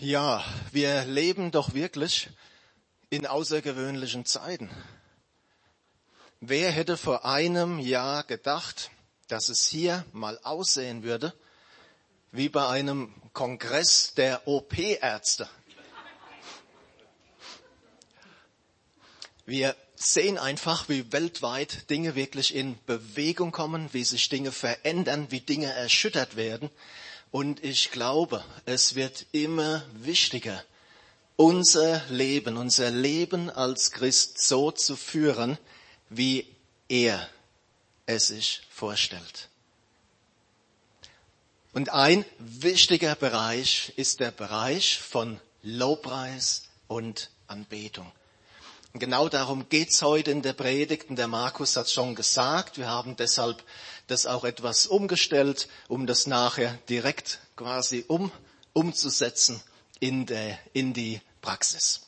Ja, wir leben doch wirklich in außergewöhnlichen Zeiten. Wer hätte vor einem Jahr gedacht, dass es hier mal aussehen würde wie bei einem Kongress der OP-Ärzte? Wir sehen einfach, wie weltweit Dinge wirklich in Bewegung kommen, wie sich Dinge verändern, wie Dinge erschüttert werden. Und ich glaube, es wird immer wichtiger, unser Leben, unser Leben als Christ so zu führen, wie er es sich vorstellt. Und ein wichtiger Bereich ist der Bereich von Lobpreis und Anbetung. Genau darum geht's heute in der Predigt. Und der Markus hat schon gesagt, wir haben deshalb das auch etwas umgestellt, um das nachher direkt quasi um, umzusetzen in, der, in die Praxis.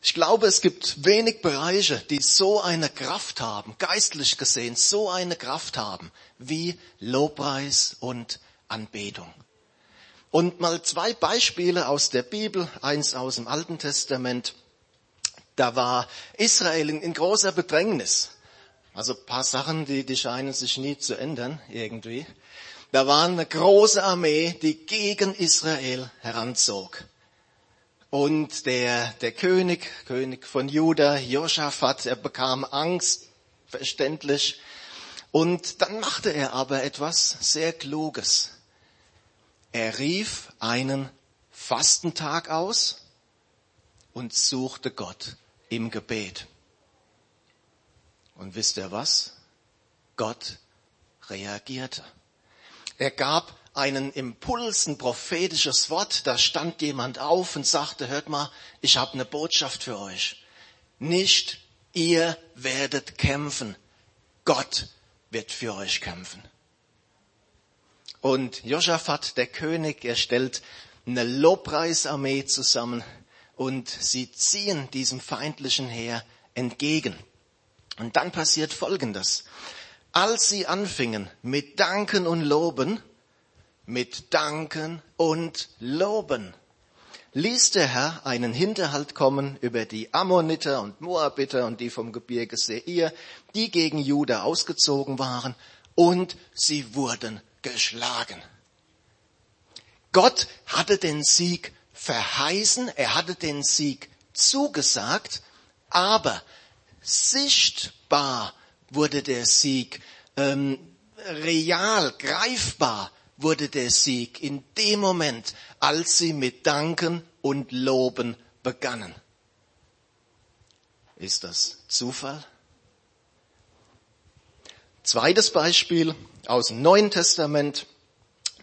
Ich glaube, es gibt wenig Bereiche, die so eine Kraft haben, geistlich gesehen, so eine Kraft haben, wie Lobpreis und Anbetung. Und mal zwei Beispiele aus der Bibel, eins aus dem Alten Testament. Da war Israel in, großer Bedrängnis. Also paar Sachen, die, die scheinen sich nie zu ändern irgendwie. Da war eine große Armee, die gegen Israel heranzog. Und der, der König, König von Juda, Josaphat, er bekam Angst, verständlich. Und dann machte er aber etwas sehr Kluges. Er rief einen Fastentag aus und suchte Gott im Gebet. Und wisst ihr was? Gott reagierte. Er gab einen Impuls, ein prophetisches Wort. Da stand jemand auf und sagte, hört mal, ich habe eine Botschaft für euch. Nicht ihr werdet kämpfen. Gott wird für euch kämpfen. Und Josaphat, der König, er stellt eine Lobpreisarmee zusammen und sie ziehen diesem feindlichen Heer entgegen. Und dann passiert Folgendes. Als sie anfingen mit Danken und Loben, mit Danken und Loben, ließ der Herr einen Hinterhalt kommen über die Ammoniter und Moabiter und die vom Gebirge Seir, die gegen Juda ausgezogen waren, und sie wurden geschlagen. Gott hatte den Sieg verheißen, er hatte den Sieg zugesagt, aber sichtbar wurde der Sieg, ähm, real, greifbar wurde der Sieg in dem Moment, als sie mit Danken und Loben begannen. Ist das Zufall? Zweites Beispiel aus dem Neuen Testament.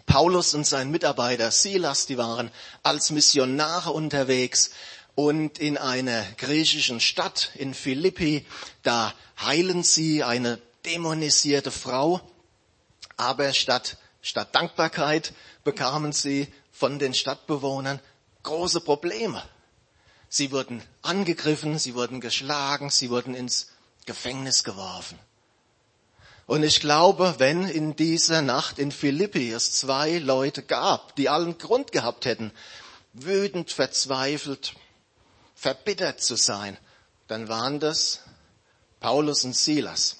Paulus und sein Mitarbeiter Silas, die waren als Missionare unterwegs und in einer griechischen Stadt in Philippi, da heilen sie eine dämonisierte Frau, aber statt, statt Dankbarkeit bekamen sie von den Stadtbewohnern große Probleme. Sie wurden angegriffen, sie wurden geschlagen, sie wurden ins Gefängnis geworfen. Und ich glaube, wenn in dieser Nacht in Philippi es zwei Leute gab, die allen Grund gehabt hätten, wütend, verzweifelt, verbittert zu sein, dann waren das Paulus und Silas.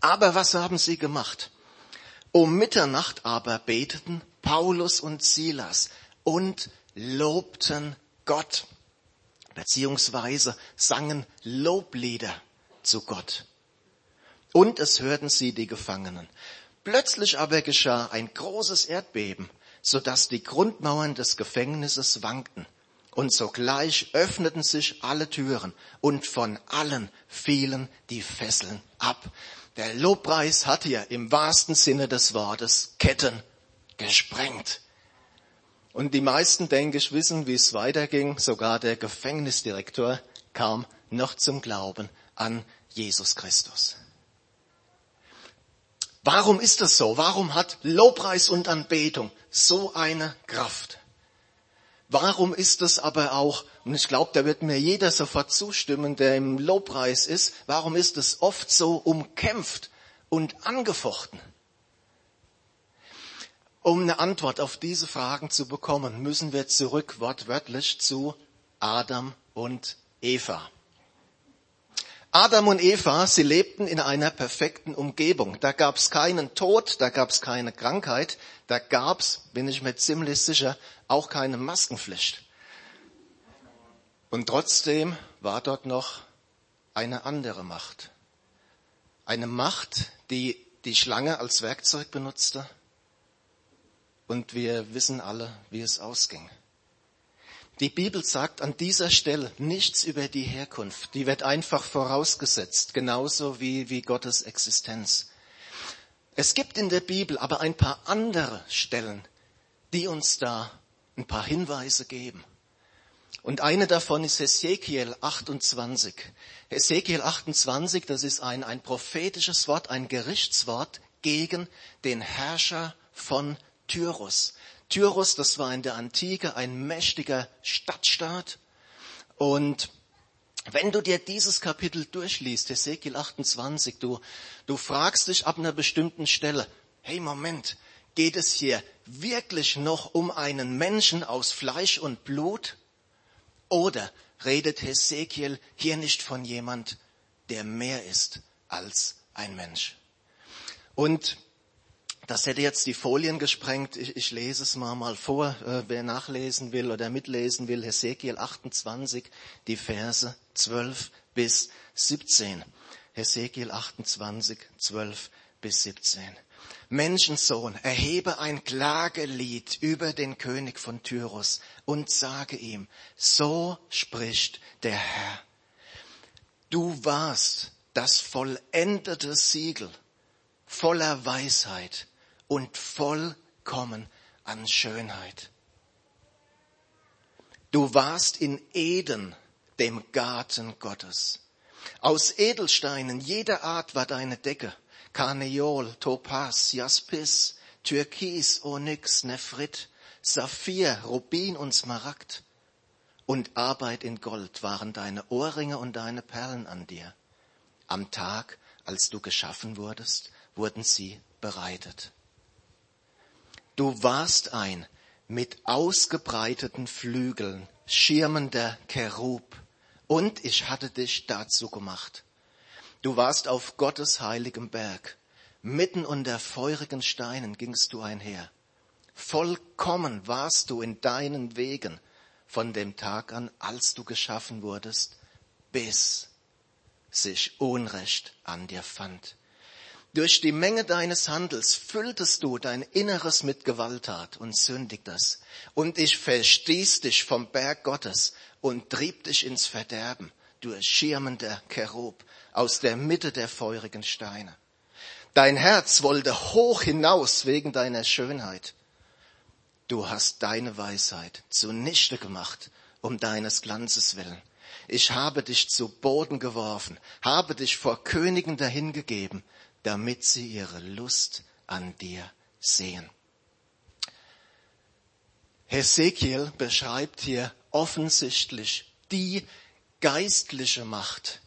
Aber was haben sie gemacht? Um Mitternacht aber beteten Paulus und Silas und lobten Gott, beziehungsweise sangen Loblieder zu Gott. Und es hörten sie die Gefangenen. Plötzlich aber geschah ein großes Erdbeben, so dass die Grundmauern des Gefängnisses wankten. Und sogleich öffneten sich alle Türen und von allen fielen die Fesseln ab. Der Lobpreis hat hier im wahrsten Sinne des Wortes Ketten gesprengt. Und die meisten, denke ich, wissen, wie es weiterging. Sogar der Gefängnisdirektor kam noch zum Glauben an Jesus Christus. Warum ist das so? Warum hat Lobpreis und Anbetung so eine Kraft? Warum ist es aber auch, und ich glaube, da wird mir jeder sofort zustimmen, der im Lobpreis ist, warum ist es oft so umkämpft und angefochten? Um eine Antwort auf diese Fragen zu bekommen, müssen wir zurück wortwörtlich zu Adam und Eva. Adam und Eva, sie lebten in einer perfekten Umgebung. Da gab es keinen Tod, da gab es keine Krankheit, da gab es, bin ich mir ziemlich sicher, auch keine Maskenpflicht. Und trotzdem war dort noch eine andere Macht. Eine Macht, die die Schlange als Werkzeug benutzte. Und wir wissen alle, wie es ausging. Die Bibel sagt an dieser Stelle nichts über die Herkunft. Die wird einfach vorausgesetzt, genauso wie, wie Gottes Existenz. Es gibt in der Bibel aber ein paar andere Stellen, die uns da ein paar Hinweise geben. Und eine davon ist Hesekiel 28. Hesekiel 28, das ist ein, ein prophetisches Wort, ein Gerichtswort gegen den Herrscher von Tyrus. Tyrus, das war in der Antike ein mächtiger Stadtstaat. Und wenn du dir dieses Kapitel durchliest, Ezekiel 28, du, du fragst dich ab einer bestimmten Stelle, hey Moment, geht es hier wirklich noch um einen Menschen aus Fleisch und Blut? Oder redet Hesekiel hier nicht von jemand, der mehr ist als ein Mensch? Und das hätte jetzt die Folien gesprengt. Ich, ich lese es mal, mal vor, äh, wer nachlesen will oder mitlesen will. Hesekiel 28, die Verse 12 bis 17. Hesekiel 28, 12 bis 17. Menschensohn, erhebe ein Klagelied über den König von Tyrus und sage ihm, so spricht der Herr. Du warst das vollendete Siegel voller Weisheit und vollkommen an Schönheit. Du warst in Eden, dem Garten Gottes. Aus Edelsteinen jeder Art war deine Decke. Karneol, Topaz, Jaspis, Türkis, Onyx, Nephrit, Saphir, Rubin und Smaragd. Und Arbeit in Gold waren deine Ohrringe und deine Perlen an dir. Am Tag, als du geschaffen wurdest, wurden sie bereitet. Du warst ein mit ausgebreiteten Flügeln schirmender Cherub, und ich hatte dich dazu gemacht. Du warst auf Gottes heiligem Berg. Mitten unter feurigen Steinen gingst du einher. Vollkommen warst du in deinen Wegen von dem Tag an, als du geschaffen wurdest, bis sich Unrecht an dir fand. Durch die Menge deines Handels fülltest du dein Inneres mit Gewalttat und sündigtest. Und ich verstieß dich vom Berg Gottes und trieb dich ins Verderben, du erschirmender Cherub, aus der Mitte der feurigen Steine. Dein Herz wollte hoch hinaus wegen deiner Schönheit. Du hast deine Weisheit zunichte gemacht, um deines Glanzes willen. Ich habe dich zu Boden geworfen, habe dich vor Königen dahingegeben, damit sie ihre Lust an dir sehen. Hesekiel beschreibt hier offensichtlich die geistliche Macht,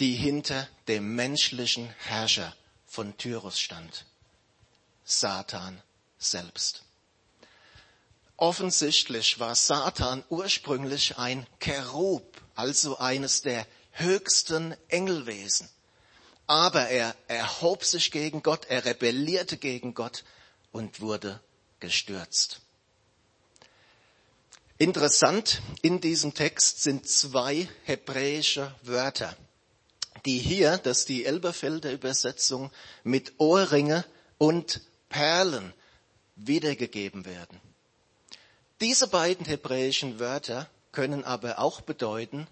die hinter dem menschlichen Herrscher von Tyrus stand. Satan selbst. Offensichtlich war Satan ursprünglich ein Cherub, also eines der höchsten Engelwesen. Aber er erhob sich gegen Gott, er rebellierte gegen Gott und wurde gestürzt. Interessant in diesem Text sind zwei hebräische Wörter, die hier, das ist die Elberfelder Übersetzung, mit Ohrringe und Perlen wiedergegeben werden. Diese beiden hebräischen Wörter können aber auch bedeuten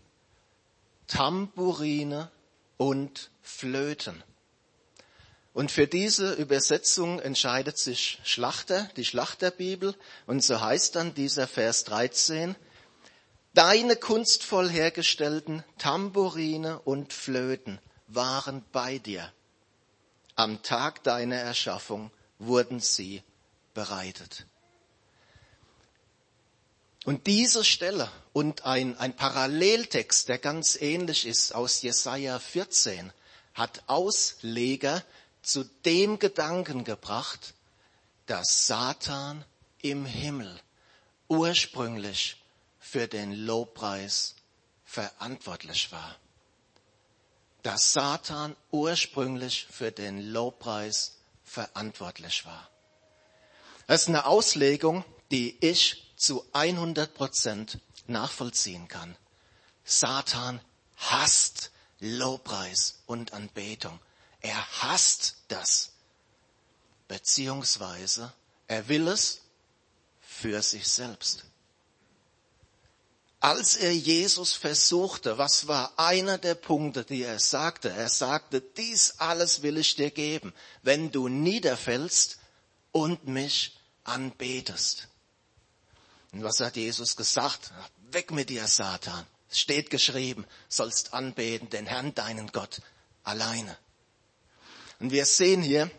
Tamburine und Flöten. Und für diese Übersetzung entscheidet sich Schlachter, die Schlachterbibel, und so heißt dann dieser Vers 13, Deine kunstvoll hergestellten Tamburine und Flöten waren bei dir. Am Tag deiner Erschaffung wurden sie bereitet. Und diese Stelle und ein, ein Paralleltext, der ganz ähnlich ist aus Jesaja 14, hat Ausleger zu dem Gedanken gebracht, dass Satan im Himmel ursprünglich für den Lobpreis verantwortlich war. Dass Satan ursprünglich für den Lobpreis verantwortlich war. Das ist eine Auslegung, die ich zu 100 Prozent nachvollziehen kann. Satan hasst Lobpreis und Anbetung. Er hasst das. Beziehungsweise er will es für sich selbst. Als er Jesus versuchte, was war einer der Punkte, die er sagte? Er sagte, dies alles will ich dir geben, wenn du niederfällst und mich anbetest. Und was hat Jesus gesagt? Weg mit dir, Satan. Es steht geschrieben, sollst anbeten den Herrn, deinen Gott, alleine. Und wir sehen hier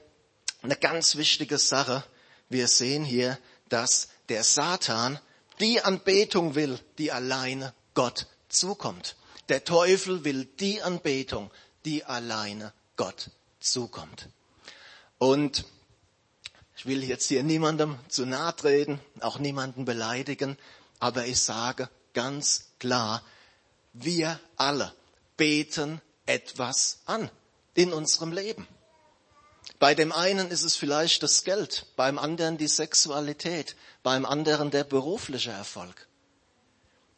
eine ganz wichtige Sache. Wir sehen hier, dass der Satan die Anbetung will, die alleine Gott zukommt. Der Teufel will die Anbetung, die alleine Gott zukommt. Und ich will jetzt hier niemandem zu nahe treten, auch niemanden beleidigen, aber ich sage ganz klar, wir alle beten etwas an in unserem Leben. Bei dem einen ist es vielleicht das Geld, beim anderen die Sexualität, beim anderen der berufliche Erfolg.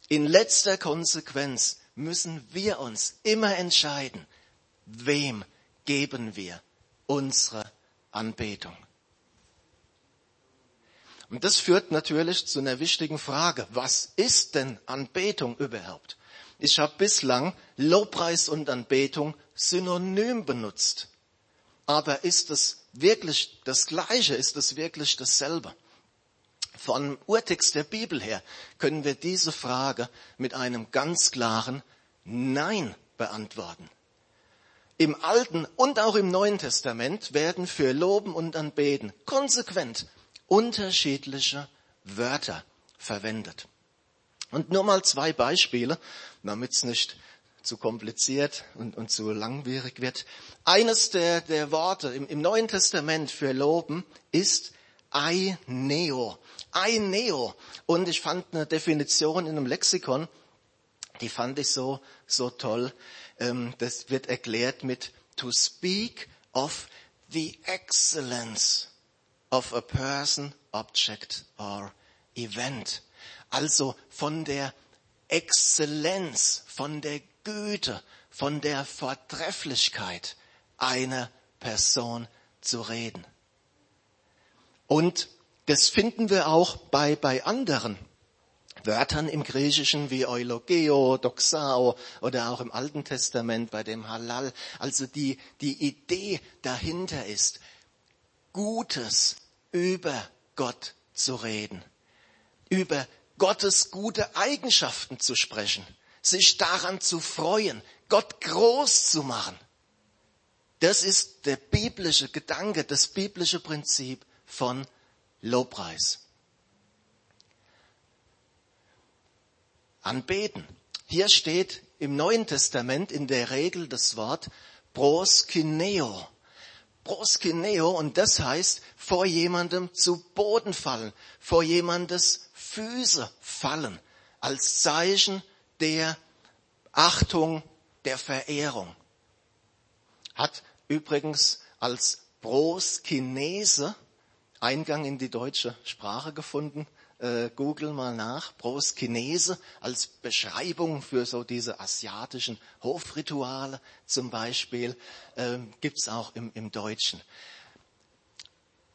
In letzter Konsequenz müssen wir uns immer entscheiden, wem geben wir unsere Anbetung. Und das führt natürlich zu einer wichtigen Frage. Was ist denn Anbetung überhaupt? Ich habe bislang Lobpreis und Anbetung synonym benutzt. Aber ist es wirklich das Gleiche? Ist es wirklich dasselbe? Von Urtext der Bibel her können wir diese Frage mit einem ganz klaren Nein beantworten. Im Alten und auch im Neuen Testament werden für Loben und Anbeten konsequent unterschiedliche Wörter verwendet. Und nur mal zwei Beispiele, damit es nicht zu kompliziert und, und zu langwierig wird. Eines der, der Worte im, im Neuen Testament für Loben ist Aineo. Aineo. Und ich fand eine Definition in einem Lexikon, die fand ich so, so toll. Ähm, das wird erklärt mit to speak of the excellence of a person, object or event. Also von der Exzellenz, von der Güte, von der Vortrefflichkeit einer Person zu reden. Und das finden wir auch bei, bei anderen Wörtern im Griechischen wie Eulogeo, Doxao oder auch im Alten Testament bei dem Halal. Also die, die Idee dahinter ist, Gutes über Gott zu reden, über Gottes gute Eigenschaften zu sprechen, sich daran zu freuen, Gott groß zu machen. Das ist der biblische Gedanke, das biblische Prinzip von Lobpreis. Anbeten. Hier steht im Neuen Testament in der Regel das Wort proskineo. Proskineo und das heißt vor jemandem zu Boden fallen, vor jemandes Füße fallen als Zeichen der Achtung, der Verehrung. Hat übrigens als Proskinese Eingang in die deutsche Sprache gefunden. Äh, Google mal nach. Proskinese als Beschreibung für so diese asiatischen Hofrituale zum Beispiel äh, gibt's auch im, im Deutschen.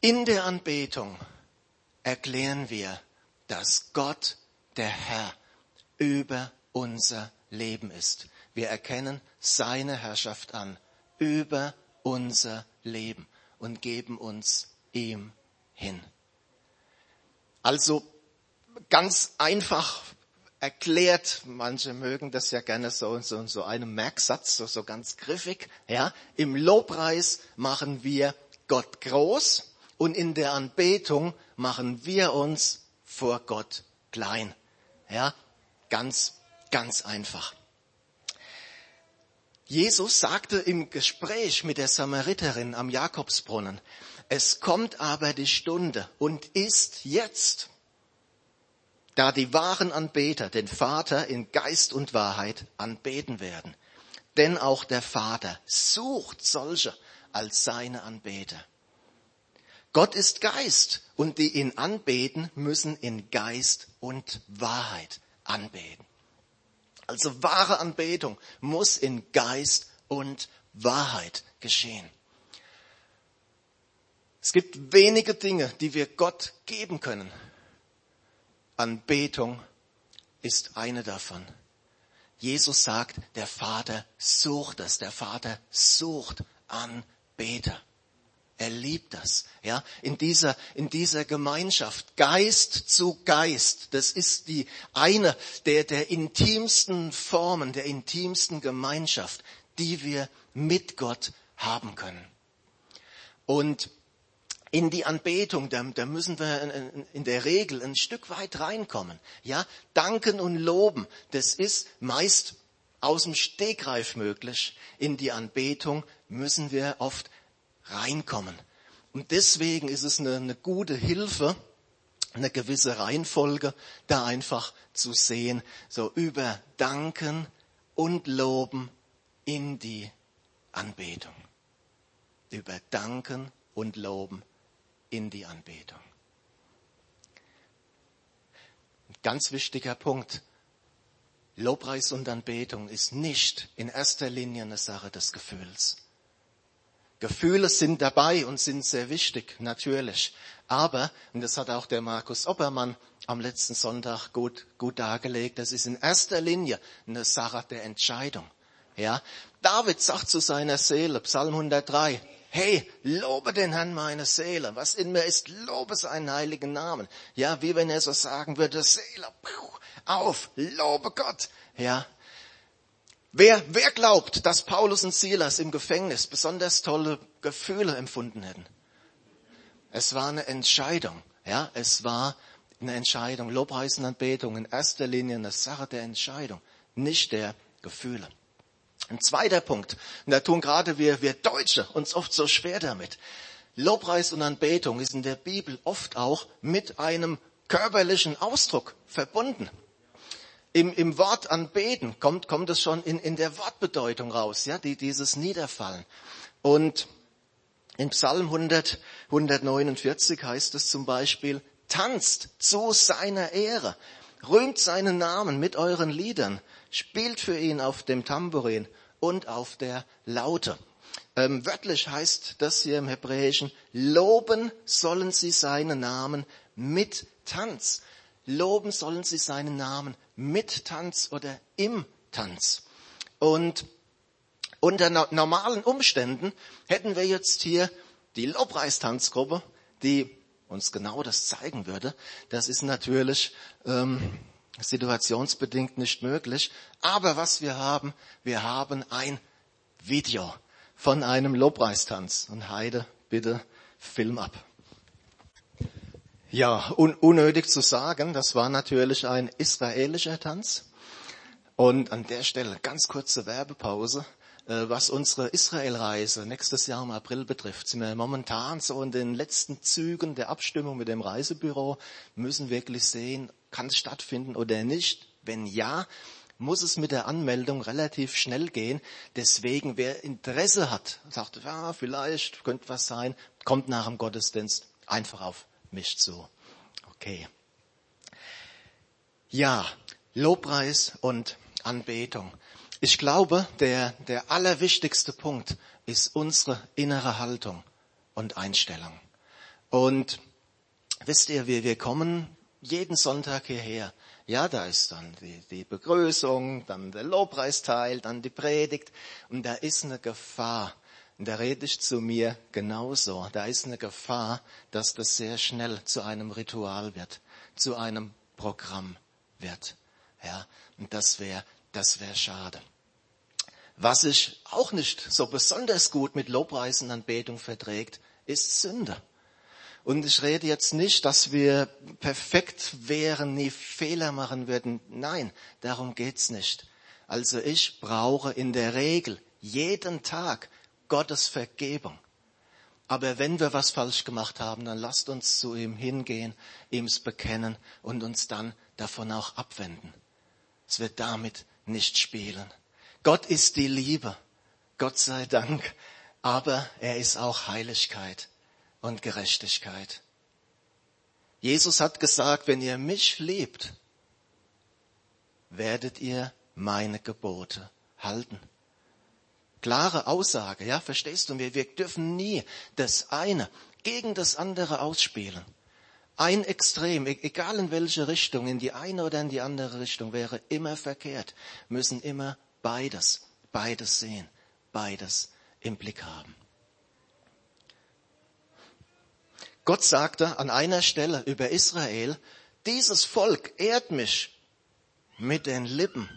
In der Anbetung erklären wir, dass Gott, der Herr, über unser Leben ist. Wir erkennen seine Herrschaft an über unser Leben und geben uns ihm hin. Also ganz einfach erklärt, manche mögen das ja gerne so so so einem Merksatz, so, so ganz griffig, ja. Im Lobpreis machen wir Gott groß und in der Anbetung machen wir uns vor Gott klein. Ja, ganz, ganz einfach. Jesus sagte im Gespräch mit der Samariterin am Jakobsbrunnen, es kommt aber die Stunde und ist jetzt, da die wahren Anbeter den Vater in Geist und Wahrheit anbeten werden. Denn auch der Vater sucht solche als seine Anbeter. Gott ist Geist und die ihn anbeten, müssen in Geist und Wahrheit anbeten. Also wahre Anbetung muss in Geist und Wahrheit geschehen. Es gibt wenige Dinge, die wir Gott geben können. Anbetung ist eine davon. Jesus sagt, der Vater sucht es, der Vater sucht Anbeter. Er liebt das, ja, in dieser, in dieser Gemeinschaft. Geist zu Geist. Das ist die eine der, der intimsten Formen, der intimsten Gemeinschaft, die wir mit Gott haben können. Und in die Anbetung, da, da müssen wir in der Regel ein Stück weit reinkommen. Ja, danken und loben, das ist meist aus dem Stegreif möglich. In die Anbetung müssen wir oft reinkommen. Und deswegen ist es eine, eine gute Hilfe, eine gewisse Reihenfolge da einfach zu sehen, so über Danken und Loben in die Anbetung. Über Danken und Loben in die Anbetung. Ein ganz wichtiger Punkt. Lobpreis und Anbetung ist nicht in erster Linie eine Sache des Gefühls. Gefühle sind dabei und sind sehr wichtig, natürlich. Aber, und das hat auch der Markus Oppermann am letzten Sonntag gut, gut dargelegt, das ist in erster Linie eine Sache der Entscheidung. Ja, David sagt zu seiner Seele, Psalm 103, hey, lobe den Herrn meine Seele, was in mir ist, lobe seinen heiligen Namen. Ja, wie wenn er so sagen würde, Seele, auf, lobe Gott. Ja, Wer, wer glaubt, dass Paulus und Silas im Gefängnis besonders tolle Gefühle empfunden hätten? Es war eine Entscheidung, ja, es war eine Entscheidung. Lobpreis Anbetung in erster Linie eine Sache der Entscheidung, nicht der Gefühle. Ein zweiter Punkt, und da tun gerade wir, wir Deutsche uns oft so schwer damit. Lobpreis und Anbetung ist in der Bibel oft auch mit einem körperlichen Ausdruck verbunden im, im Wort anbeten kommt, kommt es schon in, in der Wortbedeutung raus, ja, die, dieses Niederfallen. Und in Psalm 100, 149 heißt es zum Beispiel, tanzt zu seiner Ehre, rühmt seinen Namen mit euren Liedern, spielt für ihn auf dem Tambourin und auf der Laute. Ähm, wörtlich heißt das hier im Hebräischen, loben sollen sie seinen Namen mit Tanz. Loben sollen sie seinen Namen mit Tanz oder im Tanz. Und unter normalen Umständen hätten wir jetzt hier die Lobpreistanzgruppe, die uns genau das zeigen würde. Das ist natürlich ähm, situationsbedingt nicht möglich. Aber was wir haben, wir haben ein Video von einem Lobpreistanz. Und Heide, bitte Film ab. Ja, un unnötig zu sagen, das war natürlich ein israelischer Tanz. Und an der Stelle ganz kurze Werbepause. Äh, was unsere Israelreise nächstes Jahr im April betrifft, sind wir momentan so in den letzten Zügen der Abstimmung mit dem Reisebüro, müssen wirklich sehen, kann es stattfinden oder nicht. Wenn ja, muss es mit der Anmeldung relativ schnell gehen. Deswegen, wer Interesse hat, sagt, ja, vielleicht könnte was sein, kommt nach dem Gottesdienst einfach auf mich zu. Okay. Ja, Lobpreis und Anbetung. Ich glaube, der, der allerwichtigste Punkt ist unsere innere Haltung und Einstellung. Und wisst ihr, wir, wir kommen jeden Sonntag hierher. Ja, da ist dann die, die Begrüßung, dann der Lobpreisteil, dann die Predigt. Und da ist eine Gefahr, und da rede ich zu mir genauso. Da ist eine Gefahr, dass das sehr schnell zu einem Ritual wird, zu einem Programm wird. Ja, und das wäre, das wäre schade. Was sich auch nicht so besonders gut mit Lobpreisen Anbetung verträgt, ist Sünde. Und ich rede jetzt nicht, dass wir perfekt wären, nie Fehler machen würden. Nein, darum geht's nicht. Also ich brauche in der Regel jeden Tag Gottes Vergebung. Aber wenn wir was falsch gemacht haben, dann lasst uns zu ihm hingehen, ihm's bekennen und uns dann davon auch abwenden. Es wird damit nicht spielen. Gott ist die Liebe. Gott sei Dank. Aber er ist auch Heiligkeit und Gerechtigkeit. Jesus hat gesagt, wenn ihr mich liebt, werdet ihr meine Gebote halten. Klare Aussage, ja, verstehst du? Wir, wir dürfen nie das eine gegen das andere ausspielen. Ein Extrem, e-, egal in welche Richtung, in die eine oder in die andere Richtung, wäre immer verkehrt. Müssen immer beides, beides sehen, beides im Blick haben. Gott sagte an einer Stelle über Israel, dieses Volk ehrt mich mit den Lippen,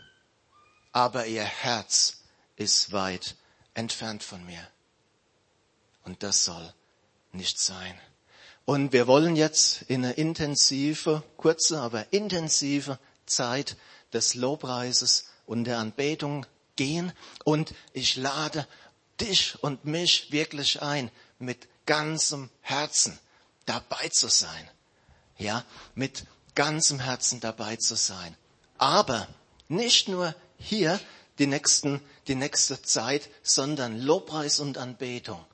aber ihr Herz ist weit entfernt von mir. Und das soll nicht sein. Und wir wollen jetzt in eine intensive, kurze, aber intensive Zeit des Lobpreises und der Anbetung gehen. Und ich lade dich und mich wirklich ein, mit ganzem Herzen dabei zu sein. Ja, mit ganzem Herzen dabei zu sein. Aber nicht nur hier die nächsten, die nächste Zeit, sondern Lobpreis und Anbetung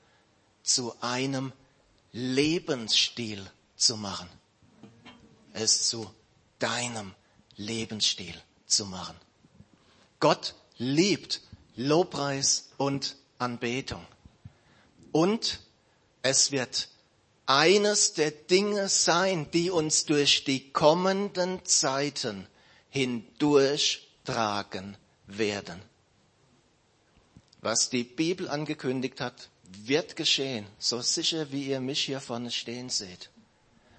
zu einem Lebensstil zu machen. Es zu deinem Lebensstil zu machen. Gott liebt Lobpreis und Anbetung. Und es wird eines der Dinge sein, die uns durch die kommenden Zeiten hindurchtragen werden. Was die Bibel angekündigt hat, wird geschehen, so sicher wie ihr mich hier vorne stehen seht.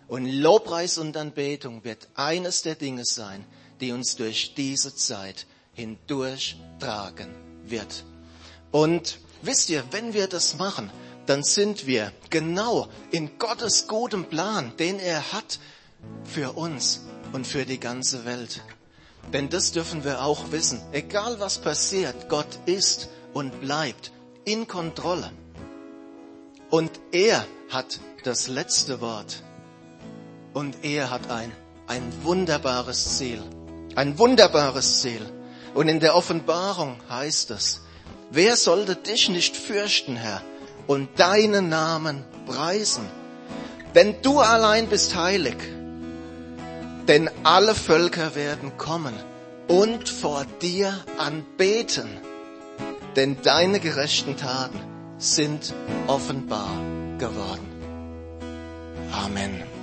Und Lobpreis und Anbetung wird eines der Dinge sein, die uns durch diese Zeit hindurchtragen wird. Und wisst ihr, wenn wir das machen, dann sind wir genau in Gottes gutem Plan, den er hat für uns und für die ganze Welt. Denn das dürfen wir auch wissen. Egal was passiert, Gott ist und bleibt in Kontrolle. Und er hat das letzte Wort. Und er hat ein, ein wunderbares Ziel. Ein wunderbares Ziel. Und in der Offenbarung heißt es, wer sollte dich nicht fürchten, Herr? Und deinen Namen preisen. Denn du allein bist heilig. Denn alle Völker werden kommen und vor dir anbeten. Denn deine gerechten Taten sind offenbar geworden. Amen.